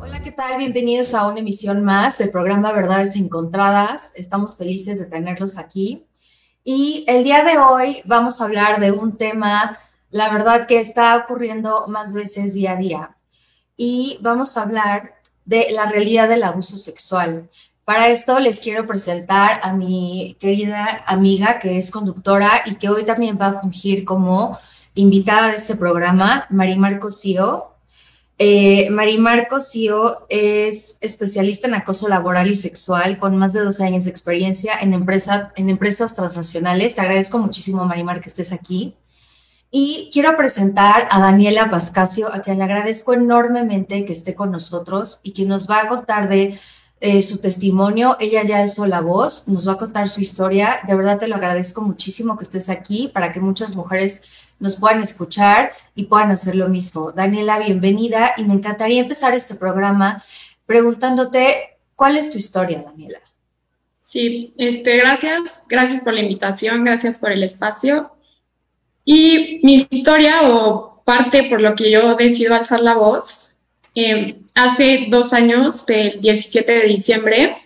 Hola, ¿qué tal? Bienvenidos a una emisión más del programa Verdades Encontradas. Estamos felices de tenerlos aquí. Y el día de hoy vamos a hablar de un tema, la verdad, que está ocurriendo más veces día a día. Y vamos a hablar de la realidad del abuso sexual. Para esto les quiero presentar a mi querida amiga que es conductora y que hoy también va a fungir como invitada de este programa, Marimar Cosío. Eh, Marimar Cosío es especialista en acoso laboral y sexual con más de 12 años de experiencia en, empresa, en empresas transnacionales. Te agradezco muchísimo, Marimar, que estés aquí. Y quiero presentar a Daniela Pascasio, a quien le agradezco enormemente que esté con nosotros y quien nos va a contar de eh, su testimonio. Ella ya es sola voz, nos va a contar su historia. De verdad te lo agradezco muchísimo que estés aquí para que muchas mujeres nos puedan escuchar y puedan hacer lo mismo. Daniela, bienvenida y me encantaría empezar este programa preguntándote cuál es tu historia, Daniela. Sí, este, gracias, gracias por la invitación, gracias por el espacio. Y mi historia o parte por lo que yo decido alzar la voz eh, hace dos años, el 17 de diciembre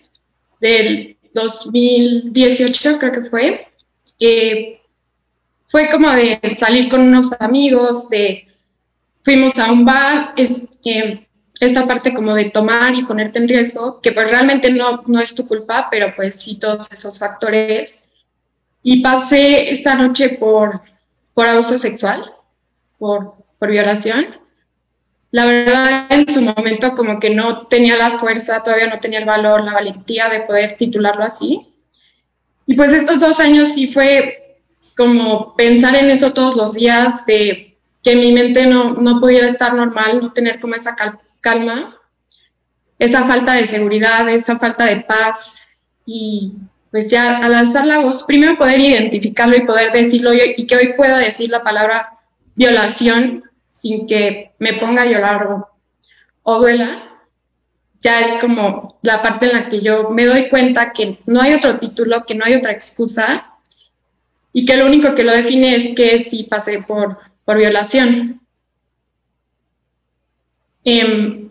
del 2018, creo que fue, eh, fue como de salir con unos amigos, de fuimos a un bar, es, eh, esta parte como de tomar y ponerte en riesgo, que pues realmente no, no es tu culpa, pero pues sí todos esos factores. Y pasé esa noche por, por abuso sexual, por, por violación la verdad en su momento como que no tenía la fuerza, todavía no tenía el valor, la valentía de poder titularlo así. Y pues estos dos años sí fue como pensar en eso todos los días, de que mi mente no, no pudiera estar normal, no tener como esa calma, esa falta de seguridad, esa falta de paz. Y pues ya al alzar la voz, primero poder identificarlo y poder decirlo y que hoy pueda decir la palabra violación sin que me ponga a llorar o, duela, ya es como la parte en la que yo me doy cuenta que no hay otro título, que no hay otra excusa y que lo único que lo define es que sí pasé por, por violación. Eh,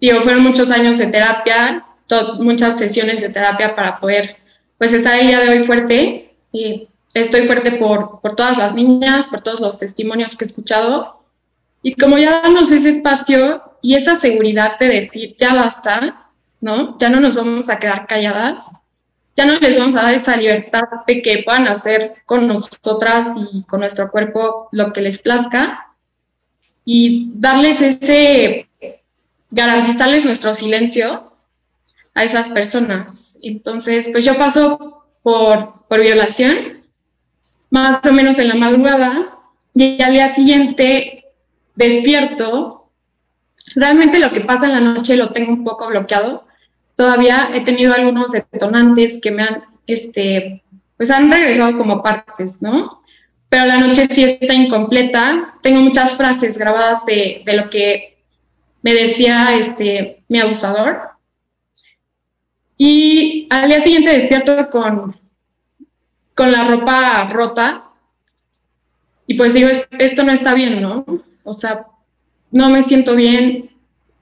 digo, fueron muchos años de terapia, muchas sesiones de terapia para poder pues estar el día de hoy fuerte y estoy fuerte por, por todas las niñas, por todos los testimonios que he escuchado. Y como ya damos ese espacio y esa seguridad de decir, ya basta, ¿no? Ya no nos vamos a quedar calladas, ya no les vamos a dar esa libertad de que puedan hacer con nosotras y con nuestro cuerpo lo que les plazca y darles ese, garantizarles nuestro silencio a esas personas. Entonces, pues yo paso por, por violación más o menos en la madrugada y al día siguiente despierto. Realmente lo que pasa en la noche lo tengo un poco bloqueado. Todavía he tenido algunos detonantes que me han, este, pues han regresado como partes, ¿no? Pero la noche sí está incompleta. Tengo muchas frases grabadas de, de lo que me decía este, mi abusador. Y al día siguiente despierto con con la ropa rota. Y pues digo, esto no está bien, ¿no? O sea, no me siento bien,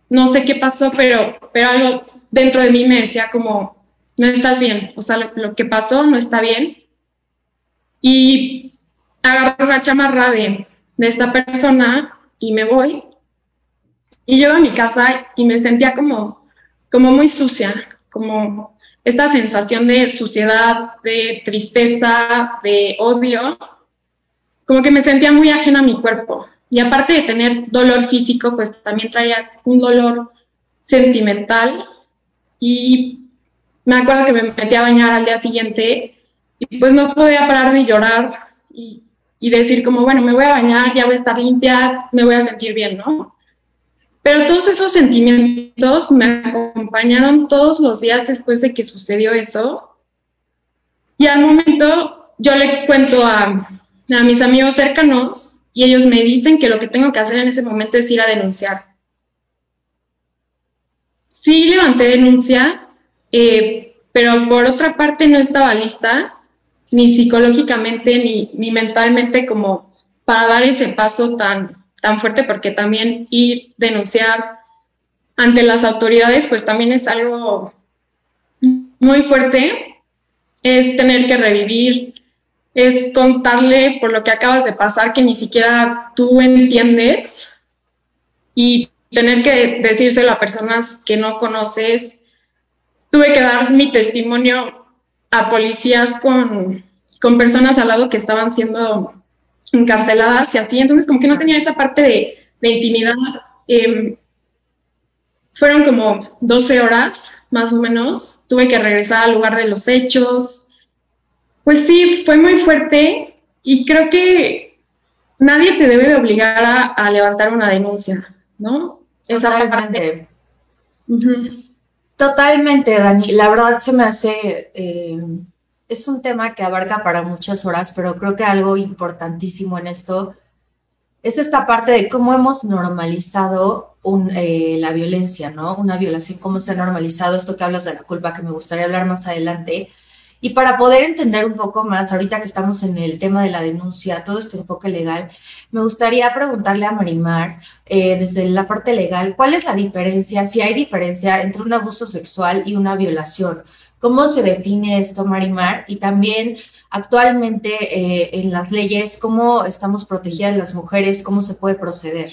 no sé qué pasó, pero, pero algo dentro de mí me decía como, no estás bien, o sea, lo, que pasó no está bien. Y agarro una chamarra de, de esta persona y me voy. Y llego a mi casa y me sentía como, como muy sucia, como esta sensación de suciedad, de tristeza, de odio, como que me sentía muy ajena a mi cuerpo. Y aparte de tener dolor físico, pues también traía un dolor sentimental. Y me acuerdo que me metí a bañar al día siguiente y pues no podía parar de llorar y, y decir como, bueno, me voy a bañar, ya voy a estar limpia, me voy a sentir bien, ¿no? Pero todos esos sentimientos me acompañaron todos los días después de que sucedió eso. Y al momento yo le cuento a, a mis amigos cercanos y ellos me dicen que lo que tengo que hacer en ese momento es ir a denunciar. Sí levanté denuncia, eh, pero por otra parte no estaba lista, ni psicológicamente ni, ni mentalmente como para dar ese paso tan, tan fuerte porque también ir, denunciar, ante las autoridades, pues también es algo muy fuerte, es tener que revivir, es contarle por lo que acabas de pasar que ni siquiera tú entiendes y tener que decírselo a personas que no conoces. Tuve que dar mi testimonio a policías con, con personas al lado que estaban siendo encarceladas y así, entonces como que no tenía esa parte de, de intimidad. Em, fueron como 12 horas, más o menos. Tuve que regresar al lugar de los hechos. Pues sí, fue muy fuerte y creo que nadie te debe de obligar a, levantar una denuncia, ¿no? Totalmente. Totalmente, Dani. La verdad se me hace... Eh, es un tema que abarca para muchas horas, pero creo que algo importantísimo en esto es esta parte de cómo hemos normalizado eh, la violencia, ¿no? Una violación, cómo se ha normalizado esto que hablas de la culpa, que me gustaría hablar más adelante. Y para poder entender un poco más, ahorita que estamos en el tema de la denuncia, todo este enfoque legal, me gustaría preguntarle a Marimar, eh, desde la parte legal, ¿cuál es la diferencia, si hay diferencia entre un abuso sexual y una violación? ¿Cómo se define esto, Marimar? Y también actualmente eh, en las leyes, ¿cómo estamos protegidas las mujeres? ¿Cómo se puede proceder?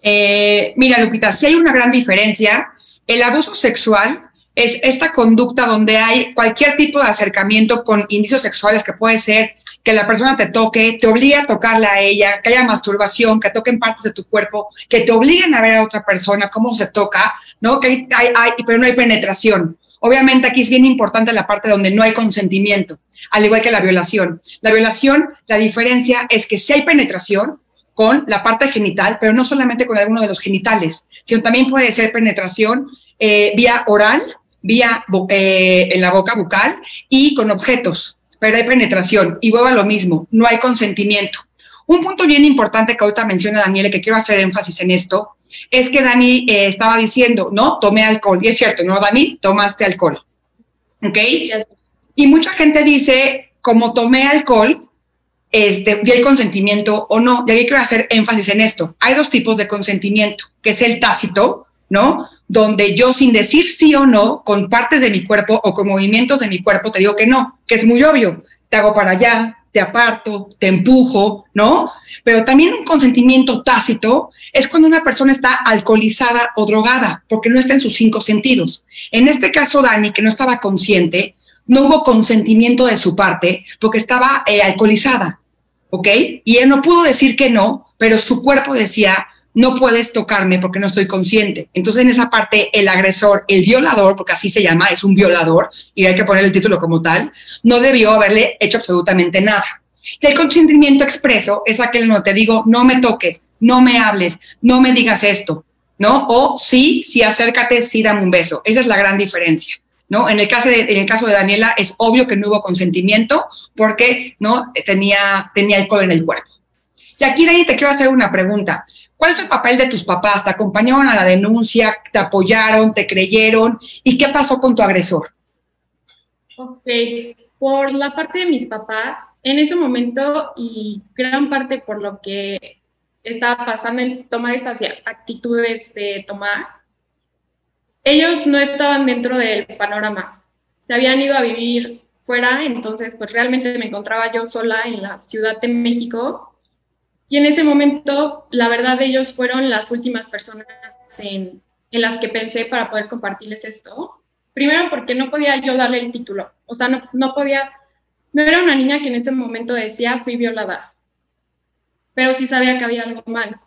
Eh, mira, Lupita, si hay una gran diferencia. El abuso sexual es esta conducta donde hay cualquier tipo de acercamiento con indicios sexuales que puede ser que la persona te toque, te obliga a tocarla a ella, que haya masturbación, que toquen partes de tu cuerpo, que te obliguen a ver a otra persona cómo se toca, ¿no? Que hay, pero no hay penetración. Obviamente aquí es bien importante la parte donde no hay consentimiento, al igual que la violación. La violación, la diferencia es que si hay penetración con la parte genital, pero no solamente con alguno de los genitales, sino también puede ser penetración eh, vía oral, vía eh, en la boca bucal y con objetos, pero hay penetración y vuelvo a lo mismo, no hay consentimiento. Un punto bien importante que ahorita menciona Daniel, que quiero hacer énfasis en esto, es que Dani eh, estaba diciendo, no, tomé alcohol. Y es cierto, ¿no, Dani? Tomaste alcohol. ¿Ok? Y mucha gente dice, como tomé alcohol, este, di el consentimiento o no. Y ahí quiero hacer énfasis en esto. Hay dos tipos de consentimiento, que es el tácito, ¿no? Donde yo sin decir sí o no, con partes de mi cuerpo o con movimientos de mi cuerpo, te digo que no, que es muy obvio. Te hago para allá, te aparto, te empujo, ¿no? Pero también un consentimiento tácito es cuando una persona está alcoholizada o drogada, porque no está en sus cinco sentidos. En este caso, Dani, que no estaba consciente, no hubo consentimiento de su parte porque estaba eh, alcoholizada, ¿ok? Y él no pudo decir que no, pero su cuerpo decía, no puedes tocarme porque no estoy consciente. Entonces, en esa parte, el agresor, el violador, porque así se llama, es un violador, y hay que poner el título como tal, no debió haberle hecho absolutamente nada. Y el consentimiento expreso es aquel no te digo, no me toques, no me hables, no me digas esto, ¿no? O sí, sí, acércate, sí, dame un beso. Esa es la gran diferencia. ¿No? En el, caso de, caso de Daniela es obvio que no hubo consentimiento porque no tenía, tenía alcohol en el cuerpo. Y aquí, Dani, te quiero hacer una pregunta. ¿Cuál es el papel de tus papás? ¿Te acompañaron a la denuncia? ¿Te apoyaron? ¿Te creyeron? ¿Y qué pasó con tu agresor? Ok, por la parte de mis papás, en ese momento y gran parte por lo que estaba pasando en tomar estas actitudes de tomar, ellos no estaban dentro del panorama. Se habían ido a vivir fuera, entonces pues realmente me encontraba yo sola en la Ciudad de México y en ese momento, la verdad, ellos fueron las últimas personas en, las que pensé para poder compartirles esto. Primero porque no podía yo darle el título. O sea, no, no podía, no era una niña que en ese momento decía fui violada, pero sí sabía que había algo mal.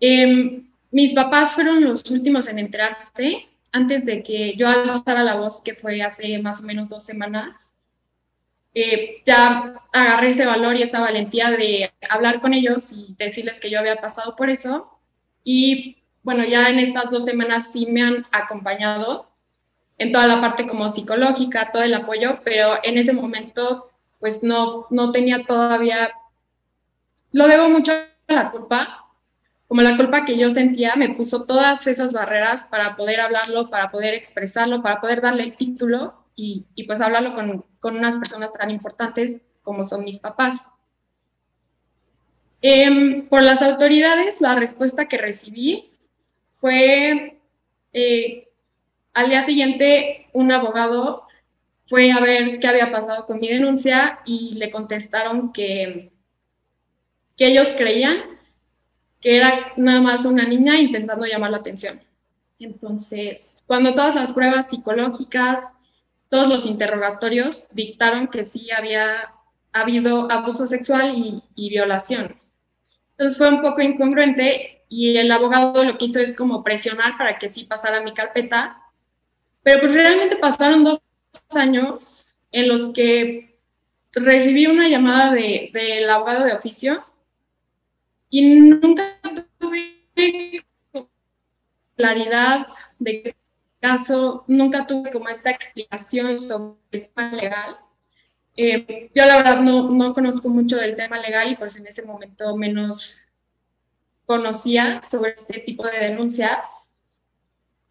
Em, mis papás fueron los últimos en enterarse antes de que yo alzara la voz, que fue hace más o menos dos semanas. Eh, ya agarré ese valor y esa valentía de hablar con ellos y decirles que yo había pasado por eso. Y bueno, ya en estas dos semanas sí me han acompañado en toda la parte como psicológica, todo el apoyo, pero en ese momento pues no, no tenía todavía, lo debo mucho a la culpa, como la culpa que yo sentía me puso todas esas barreras para poder hablarlo, para poder expresarlo, para poder darle el título y, pues hablarlo con, con, unas personas tan importantes como son mis papás. Em, por las autoridades, la respuesta que recibí fue eh, al día siguiente un abogado fue a ver qué había pasado con mi denuncia y le contestaron que, que ellos creían que era nada más una niña intentando llamar la atención. Entonces, cuando todas las pruebas psicológicas, todos los interrogatorios dictaron que sí había habido abuso sexual y, violación. Entonces fue un poco incongruente y el abogado lo que hizo es como presionar para que sí pasara mi carpeta, pero pues realmente pasaron dos años en los que recibí una llamada del de, abogado de oficio y nunca tuve claridad de caso, nunca tuve como esta explicación sobre el tema legal. Eh, yo la verdad no, no conozco mucho del tema legal y pues en ese momento menos conocía sobre este tipo de denuncias.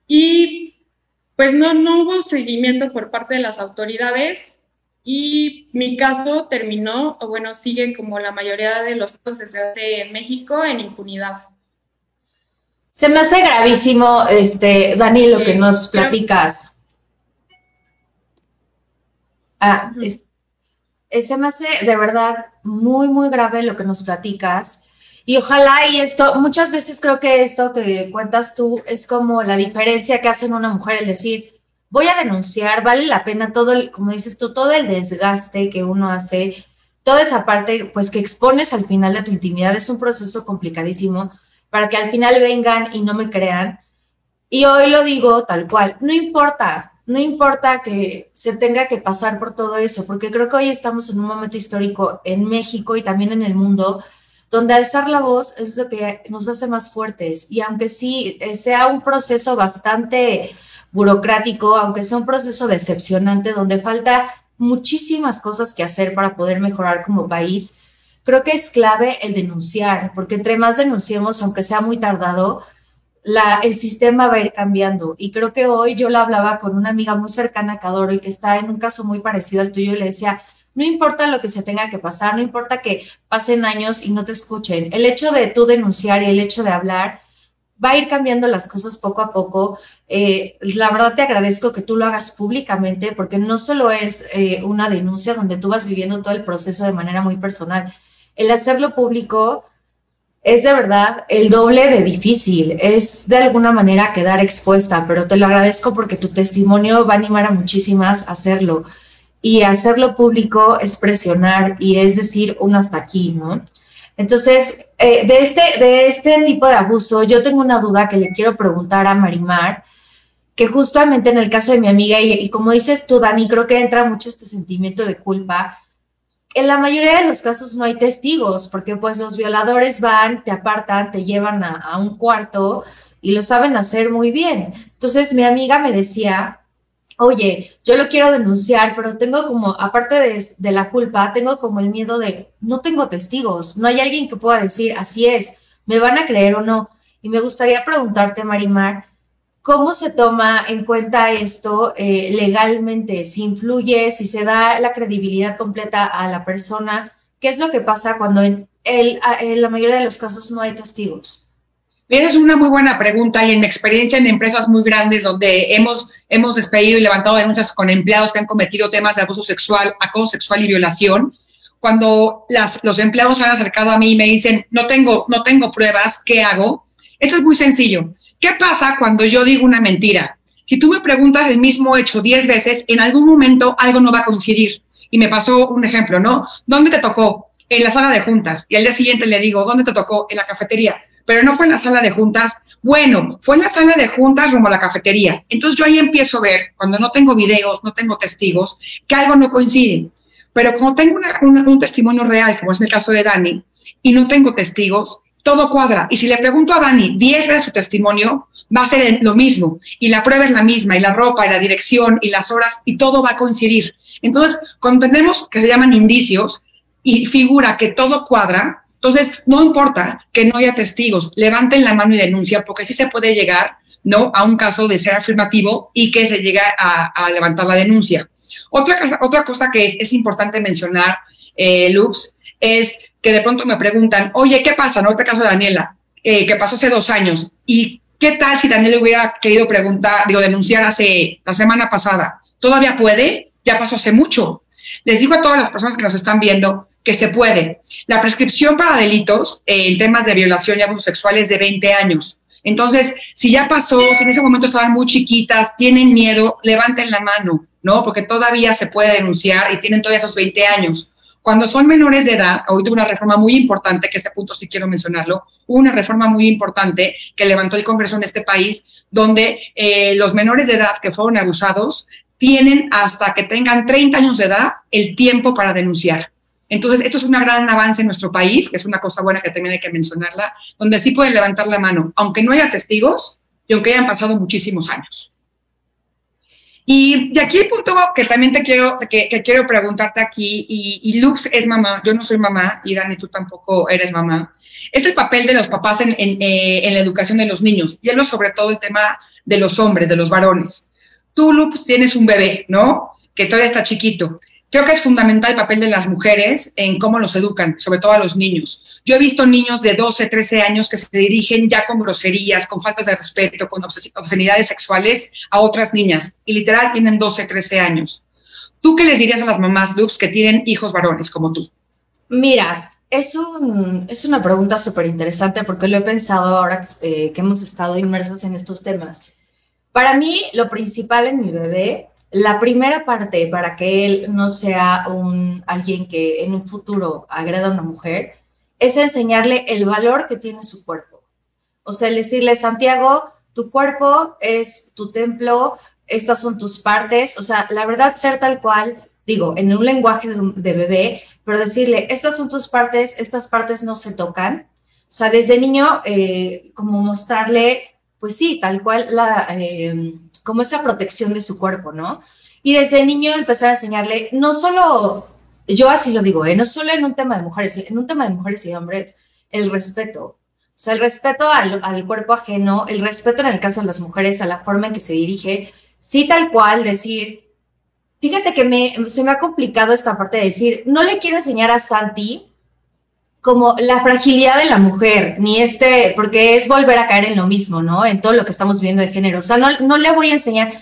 Y pues no, no hubo seguimiento por parte de las autoridades y mi caso terminó, o bueno, sigue como la mayoría de los casos de México en impunidad. Se me hace gravísimo, este, Dani, lo que nos platicas. Ah, se me hace de verdad muy, muy grave lo que nos platicas. Y ojalá, y esto, muchas veces creo que esto que cuentas tú es como la diferencia que hace una mujer, el decir, voy a denunciar, vale la pena todo, el, como dices tú, todo el desgaste que uno hace, toda esa parte, pues que expones al final de tu intimidad, es un proceso complicadísimo para que al final vengan y no me crean. Y hoy lo digo tal cual, no importa, no importa que se tenga que pasar por todo eso, porque creo que hoy estamos en un momento histórico en México y también en el mundo donde alzar la voz es lo que nos hace más fuertes. Y aunque sí eh, sea un proceso bastante burocrático, aunque sea un proceso decepcionante, donde falta muchísimas cosas que hacer para poder mejorar como país, creo que es clave el denunciar, porque entre más denunciemos, aunque sea muy tardado, el sistema va a ir cambiando. Y creo que hoy yo la hablaba con una amiga muy cercana que adoro y que está en un caso muy parecido al tuyo y le decía, no importa lo que se tenga que pasar, no importa que pasen años y no te escuchen. El hecho de tú denunciar y el hecho de hablar va a ir cambiando las cosas poco a poco. Eh, la verdad te agradezco que tú lo hagas públicamente porque no solo es eh, una denuncia donde tú vas viviendo todo el proceso de manera muy personal. El hacerlo público es de verdad el doble de difícil, es de alguna manera quedar expuesta, pero te lo agradezco porque tu testimonio va a animar a muchísimas a hacerlo y hacerlo público es presionar y es decir un hasta aquí, ¿no? Entonces, eh, de, este, de este tipo de abuso, yo tengo una duda que le quiero preguntar a Marimar, que justamente en el caso de mi amiga, y, como dices tú, Dani, creo que entra mucho este sentimiento de culpa. En la mayoría de los casos no hay testigos, porque pues los violadores van, te apartan, te llevan a, un cuarto y lo saben hacer muy bien. Entonces, mi amiga me decía oye, yo lo quiero denunciar, pero tengo como, aparte de, la culpa, tengo como el miedo de, no tengo testigos, no hay alguien que pueda decir, así es, me van a creer o no. Y me gustaría preguntarte, Marimar, ¿cómo se toma en cuenta esto eh, legalmente? Si influye, si se da la credibilidad completa a la persona, ¿qué es lo que pasa cuando en, en la mayoría de los casos no hay testigos? Esa es una muy buena pregunta y en mi experiencia en empresas muy grandes donde hemos, hemos despedido y levantado denuncias con empleados que han cometido temas de abuso sexual, acoso sexual y violación, cuando las, los empleados se han acercado a mí y me dicen, no tengo, no tengo pruebas, ¿qué hago? Esto es muy sencillo. ¿Qué pasa cuando yo digo una mentira? Si tú me preguntas el mismo hecho 10 veces, en algún momento algo no va a coincidir. Y me pasó un ejemplo, ¿no? ¿Dónde te tocó? En la sala de juntas. Y al día siguiente le digo, ¿dónde te tocó? En la cafetería pero no fue en la sala de juntas. Bueno, fue en la sala de juntas rumbo a la cafetería. Entonces yo ahí empiezo a ver, cuando no tengo videos, no tengo testigos, que algo no coincide. Pero como tengo un testimonio real, como es el caso de Dani, y no tengo testigos, todo cuadra. Y si le pregunto a Dani 10 veces su testimonio, va a ser lo mismo. Y la prueba es la misma, y la ropa, y la dirección, y las horas, y todo va a coincidir. Entonces, cuando tenemos que se llaman indicios y figura que todo cuadra, entonces, no importa que no haya testigos, levanten la mano y denuncia, porque sí se puede llegar ¿no? a un caso de ser afirmativo y que se llegue a, levantar la denuncia. Otra, otra cosa que es, importante mencionar, eh, Lux, es que de pronto me preguntan, oye, ¿qué pasa? En otro caso de Daniela, eh, que pasó hace dos años, y ¿Qué tal si Daniel hubiera querido preguntar, digo, denunciar hace la semana pasada? ¿Todavía puede? Ya pasó hace mucho. Les digo a todas las personas que nos están viendo que se puede. La prescripción para delitos en temas de violación y abuso sexual es de 20 años. Entonces, si ya pasó, si en ese momento estaban muy chiquitas, tienen miedo, levanten la mano, ¿no? Porque todavía se puede denunciar y tienen todavía esos 20 años. Cuando son menores de edad, hoy tuvo una reforma muy importante, que ese punto sí quiero mencionarlo, una reforma muy importante que levantó el Congreso en este país, donde eh, los menores de edad que fueron abusados tienen hasta que tengan 30 años de edad el tiempo para denunciar. Entonces, esto es un gran avance en nuestro país, que es una cosa buena que también hay que mencionarla, donde sí pueden levantar la mano, aunque no haya testigos y aunque hayan pasado muchísimos años. Y aquí el punto que también te quiero, que, quiero preguntarte aquí, y, y, Lux es mamá, yo no soy mamá, y Dani, tú tampoco eres mamá, es el papel de los papás eh, en la educación de los niños, y hablo sobre todo el tema de los hombres, de los varones. Tú, Lux, tienes un bebé, ¿no? Que todavía está chiquito. Creo que es fundamental el papel de las mujeres en cómo los educan, sobre todo a los niños. Yo he visto niños de 12, 13 años que se dirigen ya con groserías, con faltas de respeto, con obscenidades sexuales a otras niñas y literal tienen 12, 13 años. ¿Tú qué les dirías a las mamás, Lux, que tienen hijos varones como tú? Mira, es, es una pregunta súper interesante porque lo he pensado ahora eh, que hemos estado inmersas en estos temas. Para mí, lo principal en mi bebé la primera parte para que él no sea un alguien que en un futuro agreda a una mujer es enseñarle el valor que tiene su cuerpo. O sea, decirle, Santiago, tu cuerpo es tu templo, estas son tus partes. O sea, la verdad, ser tal cual, digo, en un lenguaje de, bebé, pero decirle, estas son tus partes, estas partes no se tocan. O sea, desde niño, eh, como mostrarle, pues sí, tal cual la... Eh, como esa protección de su cuerpo, ¿no? Y desde niño empezar a enseñarle, no solo, yo así lo digo, ¿eh? no solo en un tema de mujeres, en un tema de mujeres y hombres, el respeto. O sea, el respeto al, al cuerpo ajeno, el respeto en el caso de las mujeres, a la forma en que se dirige, sí tal cual decir, fíjate que me, se me ha complicado esta parte de decir, no le quiero enseñar a Santi como la fragilidad de la mujer, ni este, porque es volver a caer en lo mismo, ¿no? En todo lo que estamos viendo de género. O sea, no, no le voy a enseñar,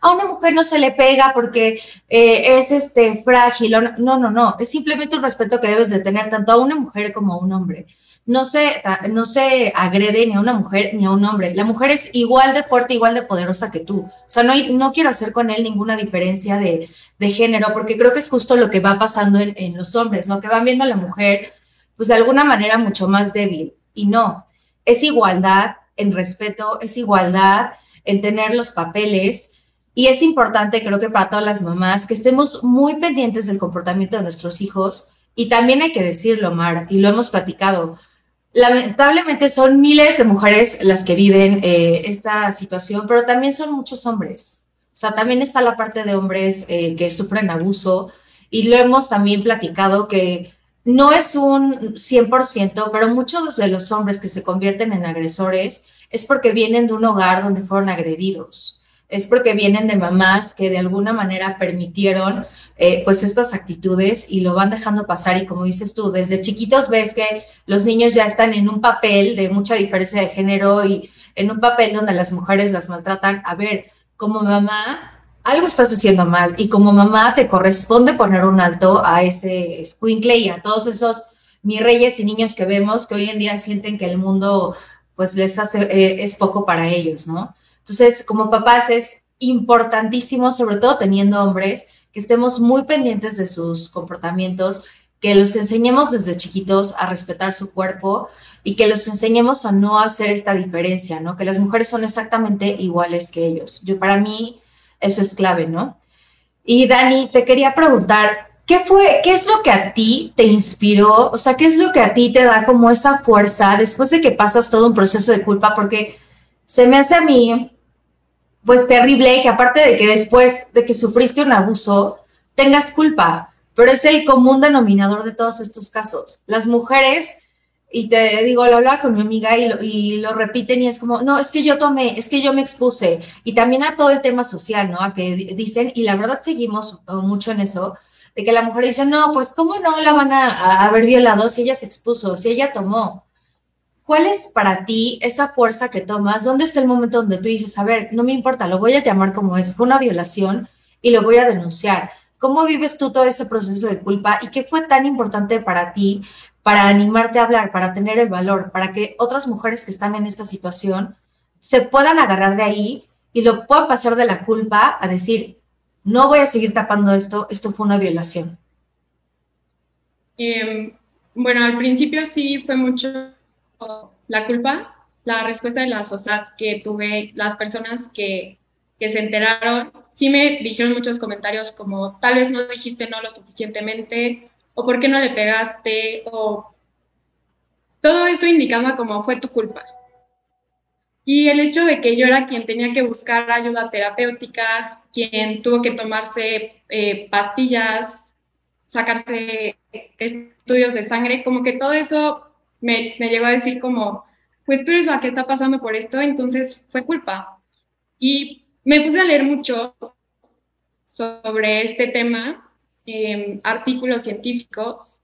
a una mujer no se le pega porque eh, es este frágil. no, no, no. Es simplemente un respeto que debes de tener tanto a una mujer como a un hombre. No se, no se agrede ni a una mujer ni a un hombre. La mujer es igual de fuerte, igual de poderosa que tú. O sea, no, hay, no quiero hacer con él ninguna diferencia de, de género, porque creo que es justo lo que va pasando en, en los hombres, ¿no? Que van viendo a la mujer pues de alguna manera mucho más débil. Y no, es igualdad en respeto, es igualdad en tener los papeles. Y es importante, creo que para todas las mamás, que estemos muy pendientes del comportamiento de nuestros hijos. Y también hay que decirlo, Mar, y lo hemos platicado. Lamentablemente son miles de mujeres las que viven eh, esta situación, pero también son muchos hombres. O sea, también está la parte de hombres eh, que sufren abuso. Y lo hemos también platicado que no es un 100%, pero muchos de los hombres que se convierten en agresores es porque vienen de un hogar donde fueron agredidos, es porque vienen de mamás que de alguna manera permitieron eh, pues estas actitudes y lo van dejando pasar y como dices tú, desde chiquitos ves que los niños ya están en un papel de mucha diferencia de género y en un papel donde las mujeres las maltratan. A ver, como mamá, algo estás haciendo mal y como mamá te corresponde poner un alto a ese squinkle y a todos esos mis reyes y niños que vemos que hoy en día sienten que el mundo pues les hace, eh, es poco para ellos, ¿no? Entonces, como papás es importantísimo, sobre todo teniendo hombres, que estemos muy pendientes de sus comportamientos, que los enseñemos desde chiquitos a respetar su cuerpo y que los enseñemos a no hacer esta diferencia, ¿no? Que las mujeres son exactamente iguales que ellos. Yo para mí eso es clave, ¿no? Y Dani, te quería preguntar, ¿qué fue, qué es lo que a ti te inspiró? O sea, ¿qué es lo que a ti te da como esa fuerza después de que pasas todo un proceso de culpa? Porque se me hace a mí, pues terrible que aparte de que después de que sufriste un abuso, tengas culpa, pero es el común denominador de todos estos casos. Las mujeres y te digo, lo hablaba con mi amiga y lo, y lo, repiten y es como, no, es que yo tomé, es que yo me expuse. Y también a todo el tema social, ¿no? A que dicen, y la verdad seguimos mucho en eso, de que la mujer dice, no, pues ¿cómo no la van a, haber violado si ella se expuso, si ella tomó? ¿cuál es para ti esa fuerza que tomas? ¿Dónde está el momento donde tú dices, a ver, no me importa, lo voy a llamar como es, fue una violación y lo voy a denunciar? ¿Cómo vives tú todo ese proceso de culpa y qué fue tan importante para ti para animarte a hablar, para tener el valor, para que otras mujeres que están en esta situación se puedan agarrar de ahí y lo puedan pasar de la culpa a decir, no voy a seguir tapando esto, esto fue una violación? Em, bueno, al principio sí fue mucho la culpa, la respuesta de la sociedad que tuve, las personas que, que se enteraron, sí me dijeron muchos comentarios como tal vez no dijiste no lo suficientemente, o por qué no le pegaste, o todo eso indicaba como fue tu culpa. Y el hecho de que yo era quien tenía que buscar ayuda terapéutica, quien tuvo que tomarse eh, pastillas, sacarse estudios de sangre, como que todo eso me, me llegó a decir como, pues tú eres la que está pasando por esto, entonces fue culpa. Y me puse a leer mucho sobre este tema, em, artículos científicos,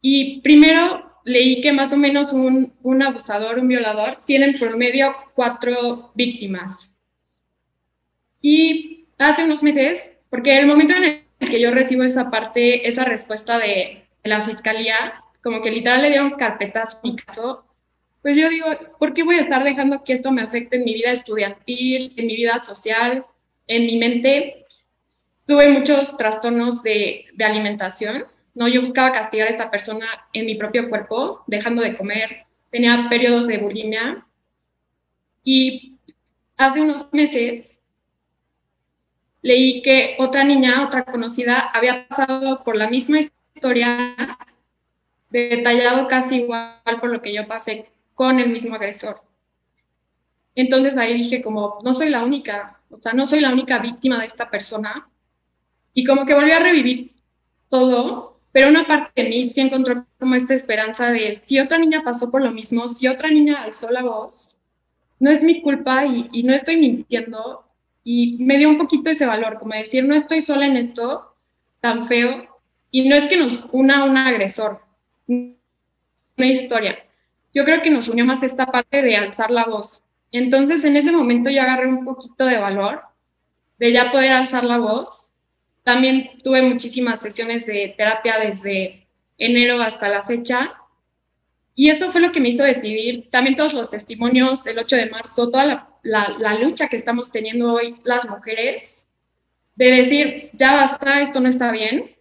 y primero leí que más o menos un, un abusador, un violador, tiene en promedio cuatro víctimas. Y hace unos meses, porque el momento en el que yo recibo esa parte, esa respuesta de, de la fiscalía, como que literal le dieron carpetazo a mi caso, pues yo digo, ¿por qué voy a estar dejando que esto me afecte en mi vida estudiantil, en mi vida social, en mi mente? Tuve muchos trastornos de, de alimentación, ¿no? Yo buscaba castigar a esta persona en mi propio cuerpo, dejando de comer, tenía periodos de bulimia y hace unos meses leí que otra niña, otra conocida, había pasado por la misma historia detallado casi igual por lo que yo pasé con el mismo agresor. Entonces ahí dije como, no soy la única, o sea, no soy la única víctima de esta persona. Y como que volví a revivir todo, pero una parte de mí sí encontró como esta esperanza de si otra niña pasó por lo mismo, si otra niña alzó la voz, no es mi culpa y, y no estoy mintiendo. Y me dio un poquito ese valor, como decir, no estoy sola en esto tan feo. Y no es que nos una un agresor, una historia. Yo creo que nos unió más esta parte de alzar la voz. Entonces, en ese momento yo agarré un poquito de valor de ya poder alzar la voz. También tuve muchísimas sesiones de terapia desde enero hasta la fecha. Y eso fue lo que me hizo decidir, también todos los testimonios del 8 de marzo, toda la, lucha que estamos teniendo hoy las mujeres, de decir, ya basta, esto no está bien,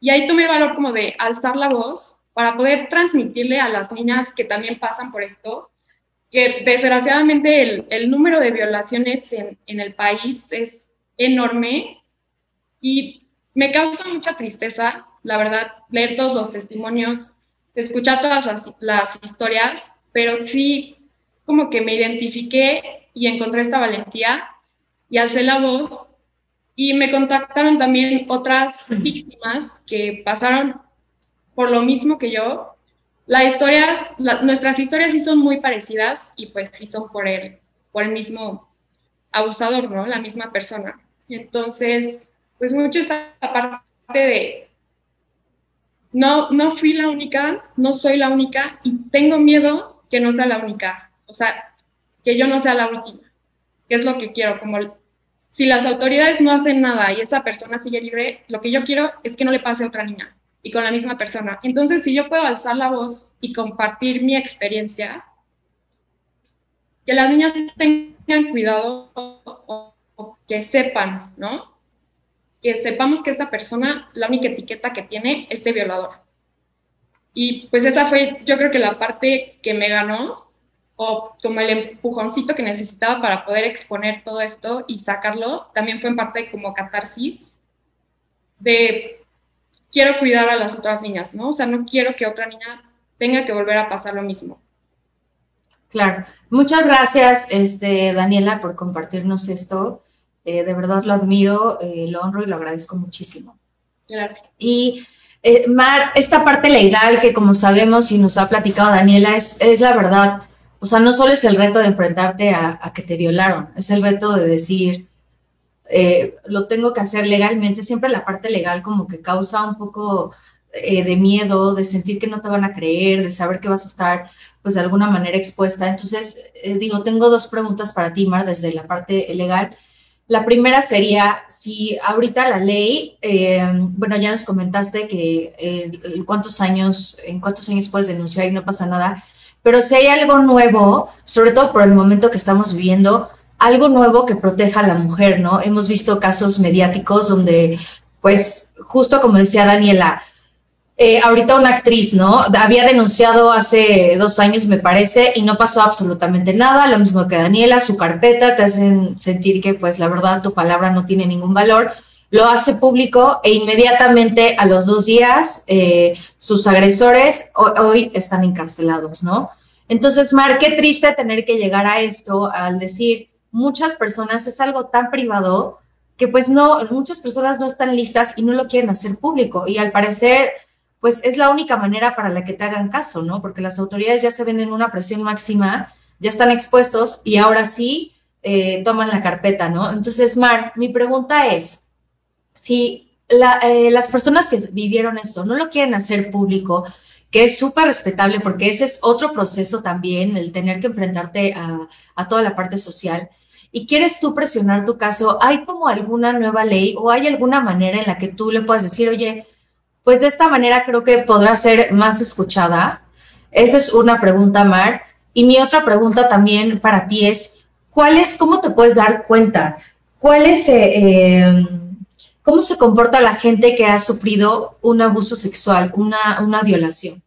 y ahí tomé el valor como de alzar la voz para poder transmitirle a las niñas que también pasan por esto, que desgraciadamente el, el número de violaciones en, el país es enorme y me causa mucha tristeza, la verdad, leer todos los testimonios, escuchar todas las, las historias, pero sí como que me identifiqué y encontré esta valentía y alcé la voz y me contactaron también otras víctimas que pasaron por lo mismo que yo. La historia, la, nuestras historias sí son muy parecidas y pues sí son por el, por el mismo abusador, ¿no? La misma persona. Entonces, pues mucho esta parte de no, no fui la única, no soy la única y tengo miedo que no sea la única. O sea, que yo no sea la última, que es lo que quiero, como si las autoridades no hacen nada y esa persona sigue libre, lo que yo quiero es que no le pase a otra niña y con la misma persona. Entonces, si yo puedo alzar la voz y compartir mi experiencia, que las niñas tengan cuidado o, o que sepan, ¿no? Que sepamos que esta persona, la única etiqueta que tiene es de violador. Y pues esa fue, yo creo que la parte que me ganó o como el empujoncito que necesitaba para poder exponer todo esto y sacarlo, también fue en parte como catarsis de quiero cuidar a las otras niñas, ¿no? O sea, no quiero que otra niña tenga que volver a pasar lo mismo. Claro. Muchas gracias, este, Daniela, por compartirnos esto. Eh, de verdad lo admiro, eh, lo honro y lo agradezco muchísimo. Gracias. Y eh, Mar, esta parte legal que como sabemos y nos ha platicado Daniela es, es la verdad o sea, no solo es el reto de enfrentarte a, a que te violaron, es el reto de decir, eh, lo tengo que hacer legalmente. Siempre la parte legal como que causa un poco de miedo, de sentir que no te van a creer, de saber que vas a estar pues de alguna manera expuesta. Entonces, digo, tengo dos preguntas para ti, Mar, desde la parte legal. La primera sería si ahorita la ley, eh, bueno, ya nos comentaste que cuántos años, en cuántos años puedes denunciar y no pasa nada, pero si hay algo nuevo, sobre todo por el momento que estamos viviendo, algo nuevo que proteja a la mujer, ¿no? Hemos visto casos mediáticos donde, pues, justo como decía Daniela, eh, ahorita una actriz, ¿no? Había denunciado hace dos años, me parece, y no pasó absolutamente nada. Lo mismo que Daniela, su carpeta, te hacen sentir que, pues, la verdad, tu palabra no tiene ningún valor. Lo hace público e inmediatamente a los dos días eh, sus agresores hoy, están encarcelados, ¿no? Entonces, Mar, qué triste tener que llegar a esto al decir, muchas personas es algo tan privado que pues no, muchas personas no están listas y no lo quieren hacer público. Y al parecer pues es la única manera para la que te hagan caso, ¿no? Porque las autoridades ya se ven en una presión máxima, ya están expuestos y ahora sí eh, toman la carpeta, ¿no? Entonces, Mar, mi pregunta es, si eh, las personas que vivieron esto no lo quieren hacer público, que es súper respetable porque ese es otro proceso también, el tener que enfrentarte a, a toda la parte social, y quieres tú presionar tu caso, ¿hay como alguna nueva ley o hay alguna manera en la que tú le puedas decir, oye, pues de esta manera creo que podrá ser más escuchada. Esa es una pregunta, Mar. Y mi otra pregunta también para ti es, ¿cuál es, cómo te puedes dar cuenta? ¿Cuál es, eh, em, cómo se comporta la gente que ha sufrido un abuso sexual, una, una violación?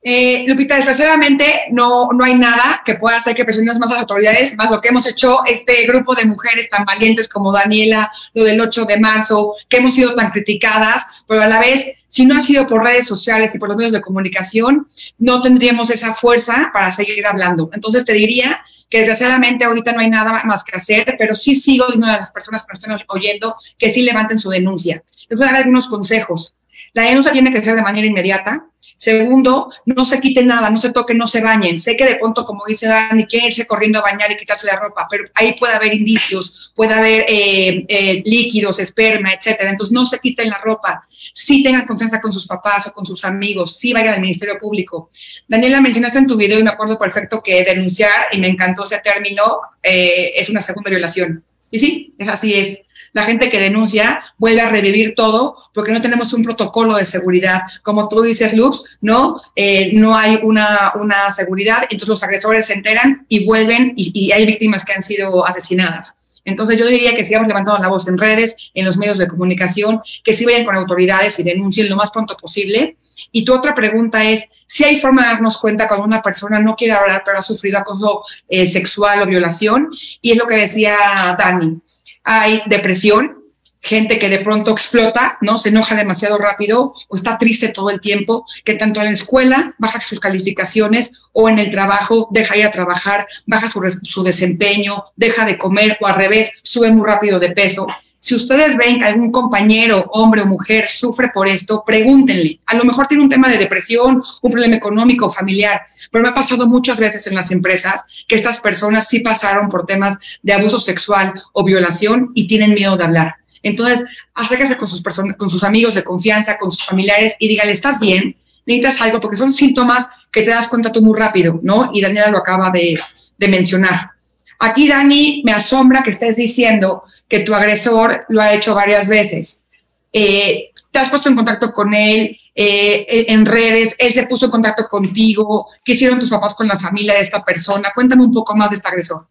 Eh, Lupita, desgraciadamente no, no hay nada que pueda hacer que presionemos más a las autoridades, más lo que hemos hecho este grupo de mujeres tan valientes como Daniela, lo del 8 de marzo, que hemos sido tan criticadas, pero a la vez, si no ha sido por redes sociales y por los medios de comunicación, no tendríamos esa fuerza para seguir hablando. Entonces te diría que desgraciadamente ahorita no hay nada más que hacer, pero sí sigo diciendo a las personas que nos están oyendo que sí levanten su denuncia. Les voy a dar algunos consejos. La denuncia tiene que ser de manera inmediata. Segundo, no se quiten nada, no se toquen, no se bañen. Sé que de pronto, como dice Dani, quieren irse corriendo a bañar y quitarse la ropa, pero ahí puede haber indicios, puede haber eh, eh, líquidos, esperma, etcétera. Entonces, no se quiten la ropa. Sí tengan confianza con sus papás o con sus amigos, sí vayan al Ministerio Público. Daniela, mencionaste en tu video y me acuerdo perfecto que denunciar, y me encantó ese término, eh, es una segunda violación. Y sí, es así es la gente que denuncia vuelve a revivir todo porque no tenemos un protocolo de seguridad. Como tú dices, Lux, ¿no? Eh, no hay una, una seguridad, entonces los agresores se enteran y vuelven y, hay víctimas que han sido asesinadas. Entonces yo diría que sigamos levantando la voz en redes, en los medios de comunicación, que sí vayan con autoridades y denuncien lo más pronto posible. Y tu otra pregunta es si hay forma de darnos cuenta cuando una persona no quiere hablar pero ha sufrido acoso eh, sexual o violación. Y es lo que decía Dani hay depresión, gente que de pronto explota, ¿no? Se enoja demasiado rápido o está triste todo el tiempo, que tanto en la escuela baja sus calificaciones o en el trabajo deja ir a trabajar, baja su, su desempeño, deja de comer o al revés, sube muy rápido de peso. Si ustedes ven que algún compañero, hombre o mujer, sufre por esto, pregúntenle. A lo mejor tiene un tema de depresión, un problema económico, familiar, pero me ha pasado muchas veces en las empresas que estas personas sí pasaron por temas de abuso sexual o violación y tienen miedo de hablar. Entonces, acérquese con sus, con sus amigos de confianza, con sus familiares y dígale, ¿estás bien? ¿Necesitas algo? Porque son síntomas que te das cuenta tú muy rápido, ¿no? Y Daniela lo acaba de, de mencionar. Aquí, Dani, me asombra que estés diciendo que tu agresor lo ha hecho varias veces. Eh, te has puesto en contacto con él eh, en redes, él se puso en contacto contigo, ¿qué hicieron tus papás con la familia de esta persona? Cuéntame un poco más de este agresor.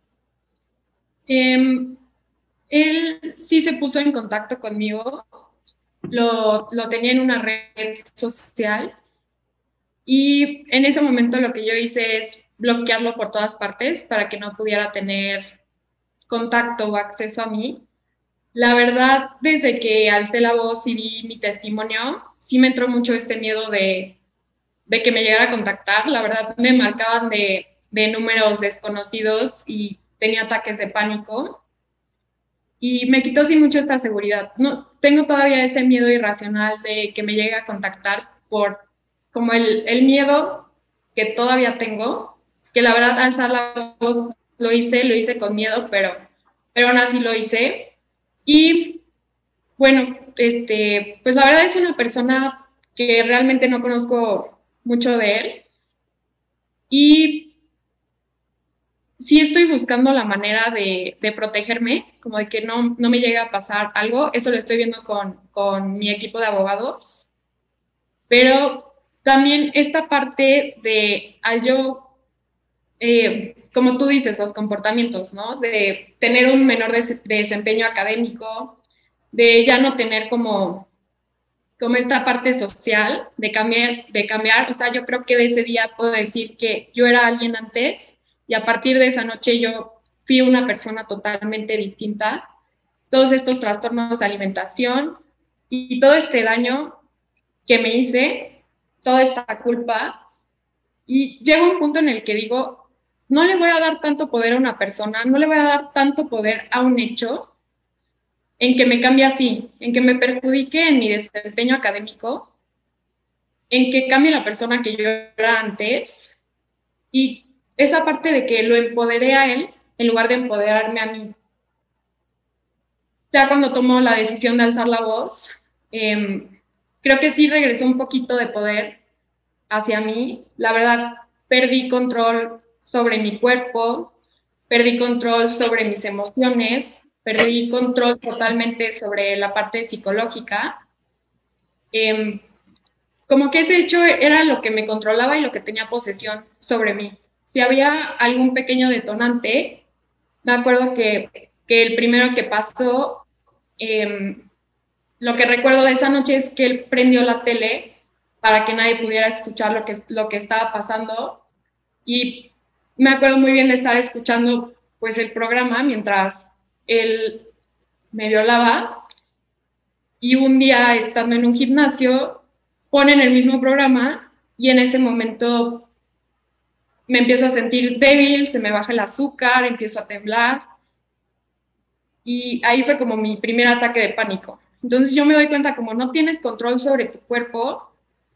Em, él sí se puso en contacto conmigo, lo, lo tenía en una red social y en ese momento lo que yo hice es bloquearlo por todas partes para que no pudiera tener contacto o acceso a mí. La verdad, desde que alcé la voz y di mi testimonio, sí me entró mucho este miedo de, de que me llegara a contactar. La verdad, me marcaban de, de números desconocidos y tenía ataques de pánico. Y me quitó sin mucho esta seguridad. No, tengo todavía ese miedo irracional de que me llegue a contactar por como el, el miedo que todavía tengo que la verdad alzar la voz lo hice, lo hice con miedo, pero, pero aún así lo hice. Y bueno, este, pues la verdad es una persona que realmente no conozco mucho de él. Y sí estoy buscando la manera de, protegerme, como de que no, no, me llegue a pasar algo. Eso lo estoy viendo con, con mi equipo de abogados. Pero también esta parte de al yo, eh, como tú dices, los comportamientos, ¿no? De tener un menor desempeño académico, de ya no tener como, como esta parte social, de cambiar, de cambiar. O sea, yo creo que de ese día puedo decir que yo era alguien antes y a partir de esa noche yo fui una persona totalmente distinta. Todos estos trastornos de alimentación y todo este daño que me hice, toda esta culpa, y llega un punto en el que digo, no le voy a dar tanto poder a una persona, no le voy a dar tanto poder a un hecho en que me cambie así, en que me perjudique en mi desempeño académico, en que cambie la persona que yo era antes y esa parte de que lo empoderé a él en lugar de empoderarme a mí. Ya cuando tomó la decisión de alzar la voz, em, creo que sí regresó un poquito de poder hacia mí. La verdad, perdí control sobre mi cuerpo, perdí control sobre mis emociones, perdí control totalmente sobre la parte psicológica. Em, como que ese hecho era lo que me controlaba y lo que tenía posesión sobre mí. Si había algún pequeño detonante, me acuerdo que, el primero que pasó, em, lo que recuerdo de esa noche es que él prendió la tele para que nadie pudiera escuchar lo que, lo que estaba pasando y me acuerdo muy bien de estar escuchando pues el programa mientras él me violaba y un día estando en un gimnasio ponen el mismo programa y en ese momento me empiezo a sentir débil, se me baja el azúcar, empiezo a temblar y ahí fue como mi primer ataque de pánico. Entonces yo me doy cuenta como no tienes control sobre tu cuerpo,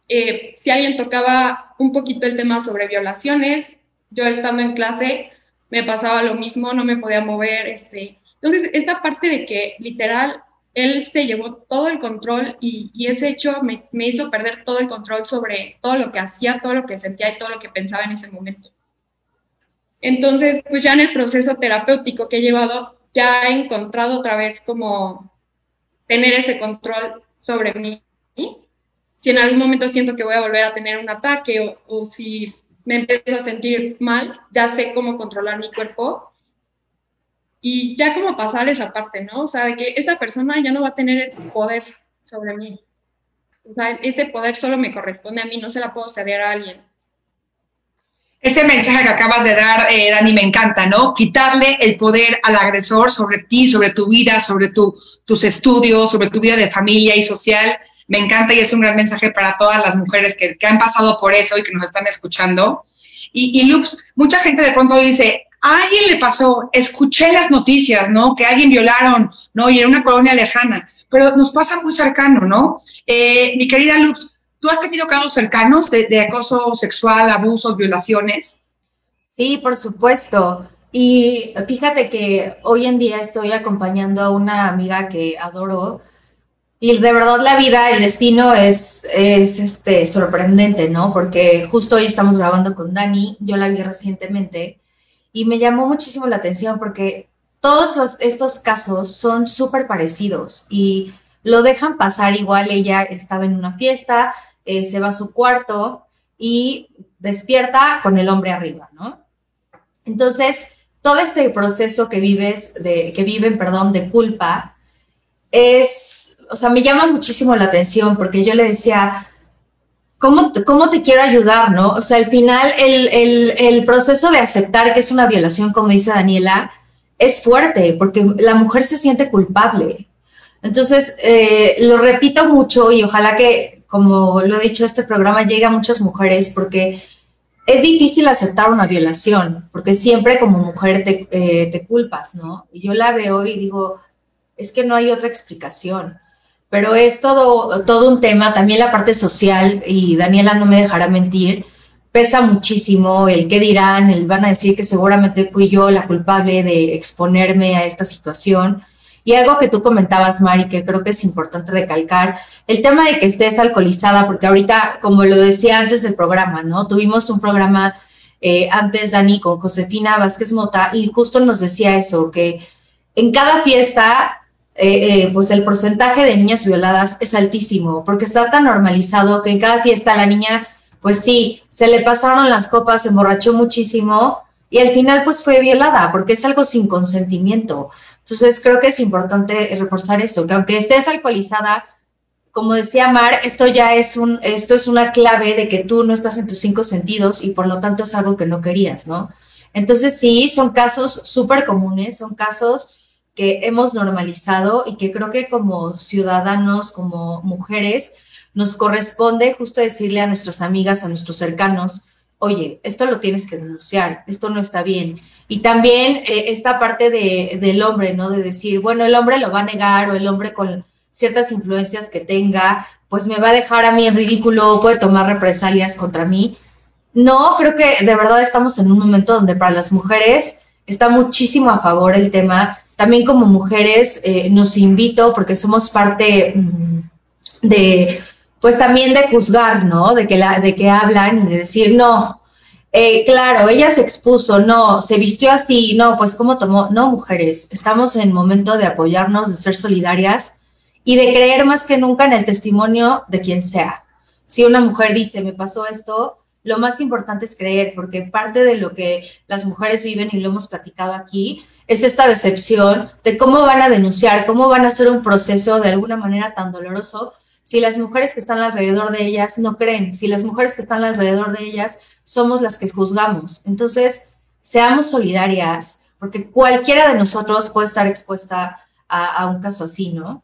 eh, si alguien tocaba un poquito el tema sobre violaciones, yo estando en clase me pasaba lo mismo, no me podía mover, este, entonces, esta parte de que literal él se llevó todo el control y, ese hecho me, hizo perder todo el control sobre todo lo que hacía, todo lo que sentía y todo lo que pensaba en ese momento. Entonces, pues ya en el proceso terapéutico que he llevado, ya he encontrado otra vez como tener ese control sobre mí. Si en algún momento siento que voy a volver a tener un ataque o, o si me empiezo a sentir mal, ya sé cómo controlar mi cuerpo y ya como pasar esa parte, ¿no? O sea, de que esta persona ya no va a tener el poder sobre mí. O sea, ese poder solo me corresponde a mí, no se la puedo ceder a alguien. Ese mensaje que acabas de dar, eh, Dani, me encanta, ¿no? Quitarle el poder al agresor sobre ti, sobre tu vida, sobre tu, tus estudios, sobre tu vida de familia y social. Me encanta y es un gran mensaje para todas las mujeres que, que han pasado por eso y que nos están escuchando. Y, y mucha gente de pronto dice, a alguien le pasó, escuché las noticias, ¿no? Que alguien violaron, ¿no? Y en una colonia lejana, pero nos pasa muy cercano, ¿no? Eh, mi querida Lux, ¿tú has tenido casos cercanos de, acoso sexual, abusos, violaciones? Sí, por supuesto. Y fíjate que hoy en día estoy acompañando a una amiga que adoro y de verdad la vida, el destino es, es este, sorprendente, ¿no? Porque justo hoy estamos grabando con Dani, yo la vi recientemente y me llamó muchísimo la atención porque todos estos casos son súper parecidos y lo dejan pasar igual. Ella estaba en una fiesta, eh, se va a su cuarto y despierta con el hombre arriba, ¿no? Entonces, todo este proceso que vives, de, que viven, perdón, de culpa, es, o sea, me llama muchísimo la atención porque yo le decía, ¿cómo, cómo te quiero ayudar, no? O sea, al final el, proceso de aceptar que es una violación, como dice Daniela, es fuerte porque la mujer se siente culpable. Entonces, eh, lo repito mucho y ojalá que, como lo he dicho, este programa llegue a muchas mujeres porque es difícil aceptar una violación, porque siempre como mujer te, eh, te culpas, ¿no? Y yo la veo y digo, es que no hay otra explicación pero es todo, todo un tema, también la parte social, y Daniela no me dejará mentir, pesa muchísimo el qué dirán, el van a decir que seguramente fui yo la culpable de exponerme a esta situación. Y algo que tú comentabas, Mari, que creo que es importante recalcar, el tema de que estés alcoholizada, porque ahorita, como lo decía antes del programa, ¿no? Tuvimos un programa eh, antes, Dani, con Josefina Vázquez Mota, y justo nos decía eso, que en cada fiesta, eh, eh, pues el porcentaje de niñas violadas es altísimo, porque está tan normalizado que en cada fiesta la niña, pues sí, se le pasaron las copas, se emborrachó muchísimo, y al final pues fue violada, porque es algo sin consentimiento. Entonces creo que es importante reforzar esto, que aunque estés alcoholizada, como decía Mar, esto ya es un, esto es una clave de que tú no estás en tus cinco sentidos y por lo tanto es algo que no querías, ¿no? Entonces sí, son casos súper comunes, son casos que hemos normalizado y que creo que como ciudadanos, como mujeres, nos corresponde justo decirle a nuestras amigas, a nuestros cercanos, oye, esto lo tienes que denunciar, esto no está bien. Y también eh, esta parte de, del hombre, ¿no? De decir, bueno, el hombre lo va a negar o el hombre con ciertas influencias que tenga, pues me va a dejar a mí en ridículo, puede tomar represalias contra mí. No, creo que de verdad estamos en un momento donde para las mujeres está muchísimo a favor el tema. También como mujeres eh, nos invito, porque somos parte mm, de, pues también de juzgar, ¿no? De que, la, de que hablan y de decir, no, eh, claro, ella se expuso, no, se vistió así, no, pues cómo tomó, no, mujeres, estamos en momento de apoyarnos, de ser solidarias y de creer más que nunca en el testimonio de quien sea. Si una mujer dice, me pasó esto, lo más importante es creer, porque parte de lo que las mujeres viven, y lo hemos platicado aquí, es esta decepción de cómo van a denunciar, cómo van a hacer un proceso de alguna manera tan doloroso si las mujeres que están alrededor de ellas no creen, si las mujeres que están alrededor de ellas somos las que juzgamos. Entonces, seamos solidarias, porque cualquiera de nosotros puede estar expuesta a, un caso así, ¿no?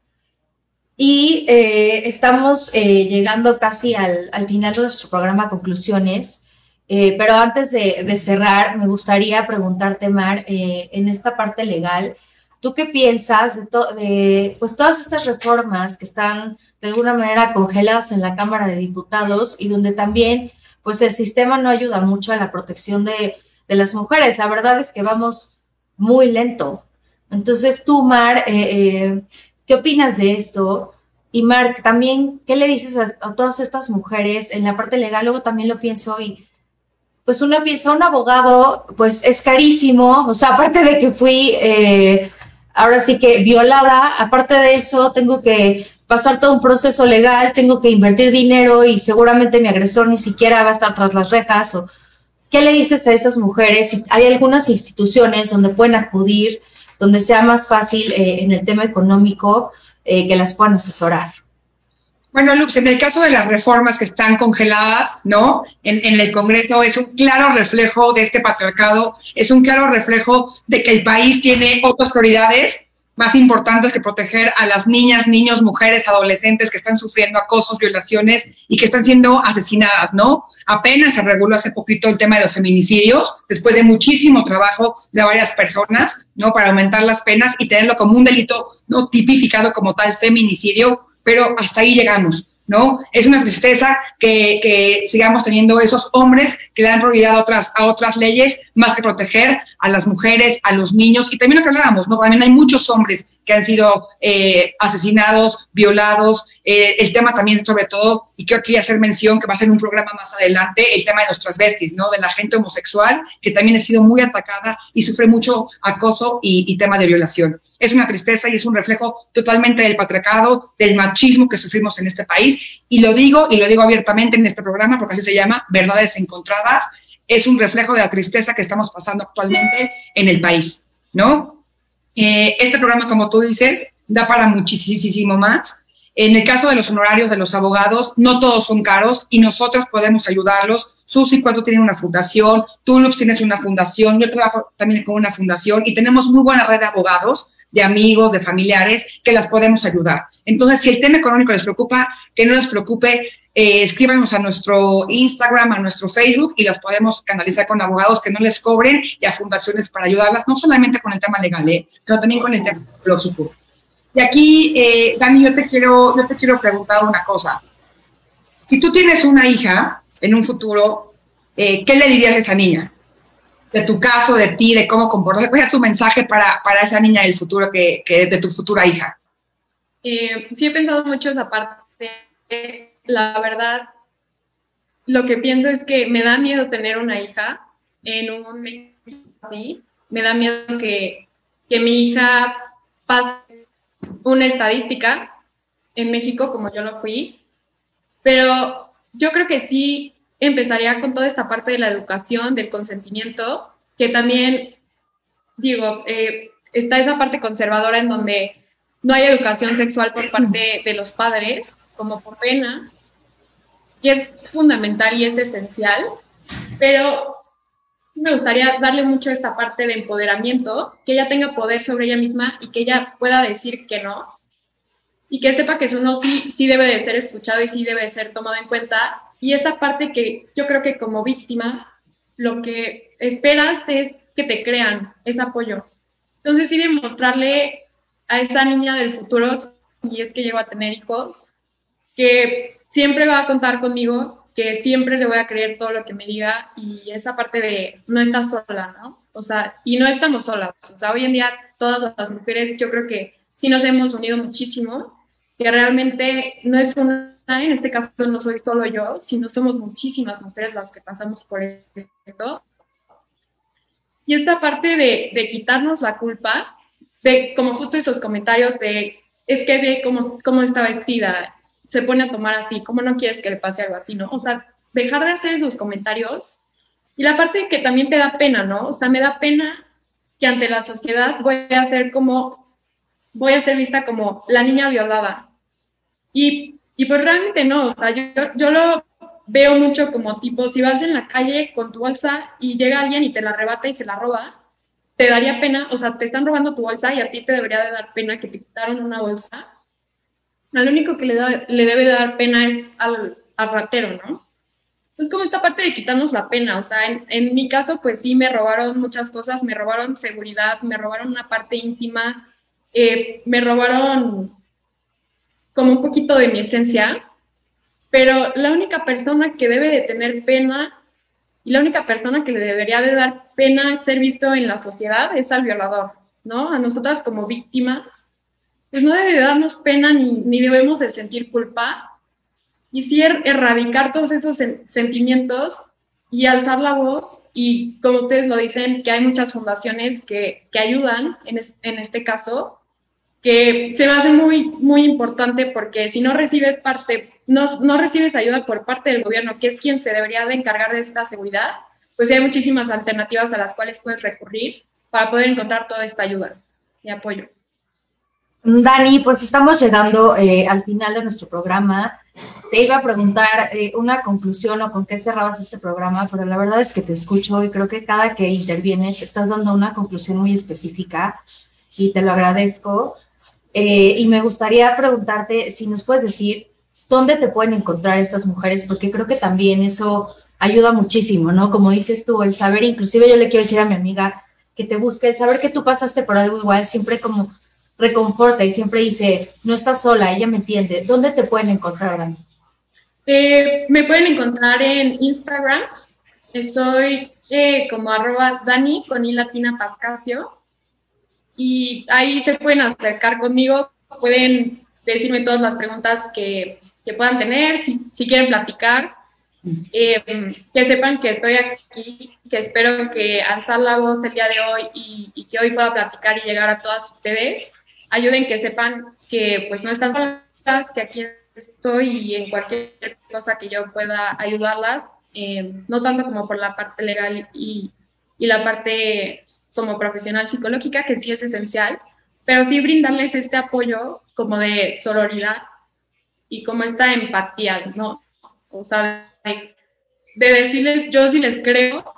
Y eh, estamos eh, llegando casi al, final de nuestro programa Conclusiones, eh, pero antes de, cerrar, me gustaría preguntarte, Mar, en esta parte legal, ¿tú qué piensas de, de pues, todas estas reformas que están de alguna manera congeladas en la Cámara de Diputados y donde también pues el sistema no ayuda mucho a la protección de, de las mujeres? La verdad es que vamos muy lento. Entonces tú, Mar, eh, ¿Qué opinas de esto? Y Mark, también, ¿qué le dices a, todas estas mujeres en la parte legal? Luego también lo pienso y pues uno piensa, un abogado, pues es carísimo, o sea, aparte de que fui, eh, ahora sí que violada, aparte de eso, tengo que pasar todo un proceso legal, tengo que invertir dinero y seguramente mi agresor ni siquiera va a estar tras las rejas. O, ¿Qué le dices a esas mujeres? Hay algunas instituciones donde pueden acudir donde sea más fácil eh, en el tema económico eh, que las puedan asesorar. Bueno, Lux, en el caso de las reformas que están congeladas, ¿no? En, en, el Congreso es un claro reflejo de este patriarcado, es un claro reflejo de que el país tiene otras prioridades más importantes que proteger a las niñas, niños, mujeres, adolescentes que están sufriendo acosos, violaciones y que están siendo asesinadas, ¿no? Apenas se reguló hace poquito el tema de los feminicidios, después de muchísimo trabajo de varias personas, ¿no? Para aumentar las penas y tenerlo como un delito no tipificado como tal feminicidio, pero hasta ahí llegamos. ¿No? Es una tristeza que, que, sigamos teniendo esos hombres que dan prioridad a otras, a otras leyes más que proteger a las mujeres, a los niños y también lo que hablábamos, ¿no? También hay muchos hombres que han sido eh, asesinados, violados, eh, el tema también sobre todo, y quiero aquí hacer mención que va a ser un programa más adelante, el tema de los transvestis, ¿no? De la gente homosexual que también ha sido muy atacada y sufre mucho acoso y tema de violación. Es una tristeza y es un reflejo totalmente del patriarcado, del machismo que sufrimos en este país. Y lo digo, y lo digo abiertamente en este programa, porque así se llama, Verdades Encontradas. Es un reflejo de la tristeza que estamos pasando actualmente en el país, ¿no? Eh, este programa, como tú dices, da para muchísimo más. En el caso de los honorarios de los abogados, no todos son caros y nosotras podemos ayudarlos. Susi Cuatro tiene una fundación, Tulux tienes una fundación, yo trabajo también con una fundación y tenemos muy buena red de abogados de amigos, de familiares, que las podemos ayudar. Entonces, si el tema económico les preocupa, que no les preocupe, eh, escríbanos a nuestro Instagram, a nuestro Facebook y las podemos canalizar con abogados que no les cobren y a fundaciones para ayudarlas, no solamente con el tema legal, eh, sino también con el tema lógico. Y aquí, eh, Dani, yo te, quiero, yo te quiero preguntar una cosa. Si tú tienes una hija en un futuro, ¿qué le dirías a esa niña? De tu caso, de ti, de cómo comportarte. ¿Cuál es tu mensaje para, para esa niña del futuro, que, que de tu futura hija? Eh, sí he pensado mucho esa parte. La verdad, lo que pienso es que me da miedo tener una hija en un México así. Me da miedo que, que mi hija pase una estadística en México como yo lo fui. Pero yo creo que sí empezaría con toda esta parte de la educación, del consentimiento, que también, digo, eh, está esa parte conservadora en donde no hay educación sexual por parte de los padres, como por pena, y es fundamental y es esencial, pero me gustaría darle mucho esta parte de empoderamiento, que ella tenga poder sobre ella misma y que ella pueda decir que no, y que sepa que su no sí, sí debe de ser escuchado y sí debe de ser tomado en cuenta. Y esta parte que yo creo que como víctima, lo que esperas es que te crean ese apoyo. Entonces sí demostrarle a esa niña del futuro, si es que llego a tener hijos, que siempre va a contar conmigo, que siempre le voy a creer todo lo que me diga y esa parte de no estás sola, ¿no? O sea, y no estamos solas. O sea, hoy en día todas las mujeres yo creo que sí nos hemos unido muchísimo, que realmente no es una, en este caso no soy solo yo, sino somos muchísimas mujeres las que pasamos por esto. Y esta parte de, de quitarnos la culpa, de como justo esos comentarios de, es que ve cómo, cómo está vestida, se pone a tomar así, cómo no quieres que le pase algo así, ¿no? O sea, dejar de hacer esos comentarios. Y la parte que también te da pena, ¿no? O sea, me da pena que ante la sociedad voy a ser como, voy a ser vista como la niña violada. Y, y pues realmente no, o sea, yo, yo lo veo mucho como tipo, si vas en la calle con tu bolsa y llega alguien y te la arrebata y se la roba, te daría pena, o sea, te están robando tu bolsa y a ti te debería de dar pena que te quitaron una bolsa. Al único que le, da, le debe de dar pena es al, al ratero, ¿no? Es como esta parte de quitarnos la pena, o sea, en, mi caso, pues sí, me robaron muchas cosas, me robaron seguridad, me robaron una parte íntima, eh, me robaron como un poquito de mi esencia, pero la única persona que debe de tener pena y la única persona que le debería de dar pena ser visto en la sociedad es al violador, ¿no? A nosotras como víctimas, pues no debe de darnos pena ni, ni debemos de sentir culpa y sí er erradicar todos esos sen sentimientos y alzar la voz y como ustedes lo dicen, que hay muchas fundaciones que, que ayudan en, en este caso, que se me hace muy, muy importante porque si no recibes parte no, no recibes ayuda por parte del gobierno, que es quien se debería de encargar de esta seguridad, pues hay muchísimas alternativas a las cuales puedes recurrir para poder encontrar toda esta ayuda y apoyo. Dani, pues estamos llegando eh, al final de nuestro programa. Te iba a preguntar eh, una conclusión o con qué cerrabas este programa, pero la verdad es que te escucho y creo que cada que intervienes estás dando una conclusión muy específica y te lo agradezco. Eh, y me gustaría preguntarte si nos puedes decir ¿dónde te pueden encontrar estas mujeres? Porque creo que también eso ayuda muchísimo, ¿no? Como dices tú, el saber, inclusive yo le quiero decir a mi amiga que te busque, el saber que tú pasaste por algo igual, siempre como reconforta y siempre dice, no estás sola, ella me entiende. ¿Dónde te pueden encontrar, Dani? Eh, me pueden encontrar en Instagram. Estoy eh, como arroba Dani con I Pascasio. Y ahí se pueden acercar conmigo, pueden decirme todas las preguntas que, que puedan tener, si, si quieren platicar, eh, que sepan que estoy aquí, que espero que alzar la voz el día de hoy y, y, que hoy pueda platicar y llegar a todas ustedes, ayuden que sepan que pues no están solas, que aquí estoy y en cualquier cosa que yo pueda ayudarlas, eh, no tanto como por la parte legal y, y la parte como profesional psicológica, que sí es esencial, pero sí brindarles este apoyo como de sororidad y como esta empatía, ¿no? O sea, de, de decirles, yo sí les creo,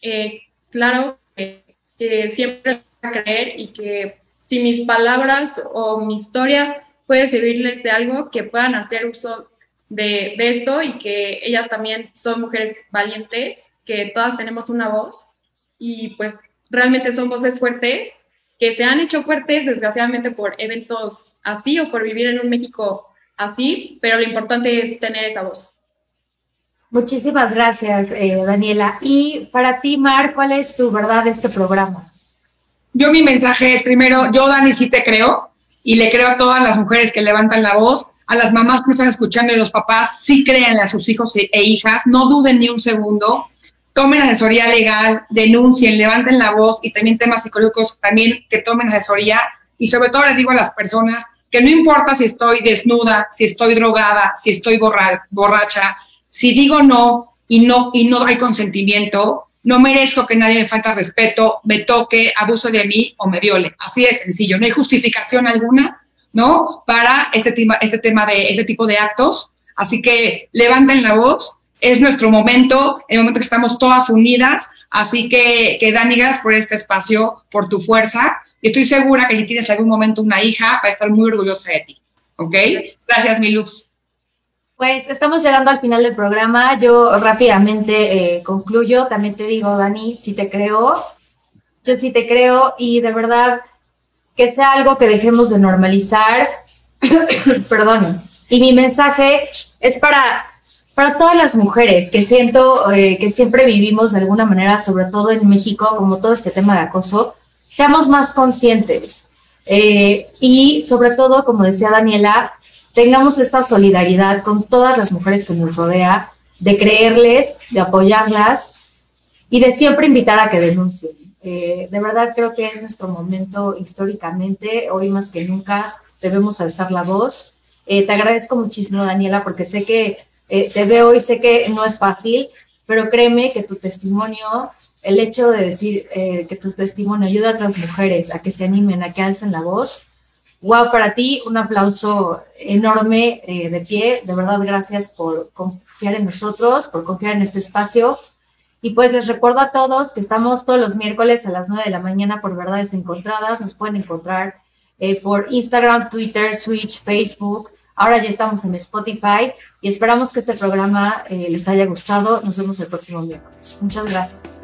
eh, claro que, que siempre voy a creer y que si mis palabras o mi historia puede servirles de algo, que puedan hacer uso de, de, esto y que ellas también son mujeres valientes, que todas tenemos una voz y pues realmente son voces fuertes que se han hecho fuertes desgraciadamente por eventos así o por vivir en un México así, pero lo importante es tener esa voz. Muchísimas gracias, eh, Daniela. Y para ti, Mar, ¿cuál es tu verdad de este programa? Yo mi mensaje es primero, yo Dani sí te creo y le creo a todas las mujeres que levantan la voz, a las mamás que me están escuchando y los papás, sí créanle a sus hijos e, e hijas, no duden ni un segundo, tomen asesoría legal, denuncien, levanten la voz y también temas psicológicos, también que tomen asesoría y sobre todo les digo a las personas que no importa si estoy desnuda, si estoy drogada, si estoy borracha, si digo no y no y no hay consentimiento, no merezco que nadie me falta respeto, me toque, abuse de mí o me viole. Así de sencillo. No hay justificación alguna, ¿no? Para este tema, este tema de este tipo de actos. Así que levanten la voz. Es nuestro momento, el momento que estamos todas unidas. Así que, que Dani, gracias por este espacio, por tu fuerza. Y estoy segura que si tienes algún momento una hija, va a estar muy orgullosa de ti. ¿Ok? Gracias, mi Luz. Pues estamos llegando al final del programa. Yo rápidamente eh, concluyo. También te digo, Dani, si te creo, yo sí te creo y de verdad que sea algo que dejemos de normalizar. Perdón. Y mi mensaje es para, para todas las mujeres que siento eh, que siempre vivimos de alguna manera, sobre todo en México, como todo este tema de acoso, seamos más conscientes. Eh, y sobre todo, como decía Daniela, tengamos esta solidaridad con todas las mujeres que nos rodea, de creerles, de apoyarlas y de siempre invitar a que denuncien. Eh, de verdad creo que es nuestro momento históricamente, hoy más que nunca debemos alzar la voz. Eh, te agradezco muchísimo, Daniela, porque sé que eh, te veo y sé que no es fácil, pero créeme que tu testimonio, el hecho de decir que tu testimonio ayuda a otras mujeres a que se animen, a que alcen la voz, Wow, para ti un aplauso enorme eh, de pie. De verdad, gracias por confiar en nosotros, por confiar en este espacio. Y pues les recuerdo a todos que estamos todos los miércoles a las 9 de la mañana por Verdades Encontradas. Nos pueden encontrar eh, por Instagram, Twitter, Switch, Facebook. Ahora ya estamos en Spotify y esperamos que este programa eh, les haya gustado. Nos vemos el próximo miércoles. Muchas gracias.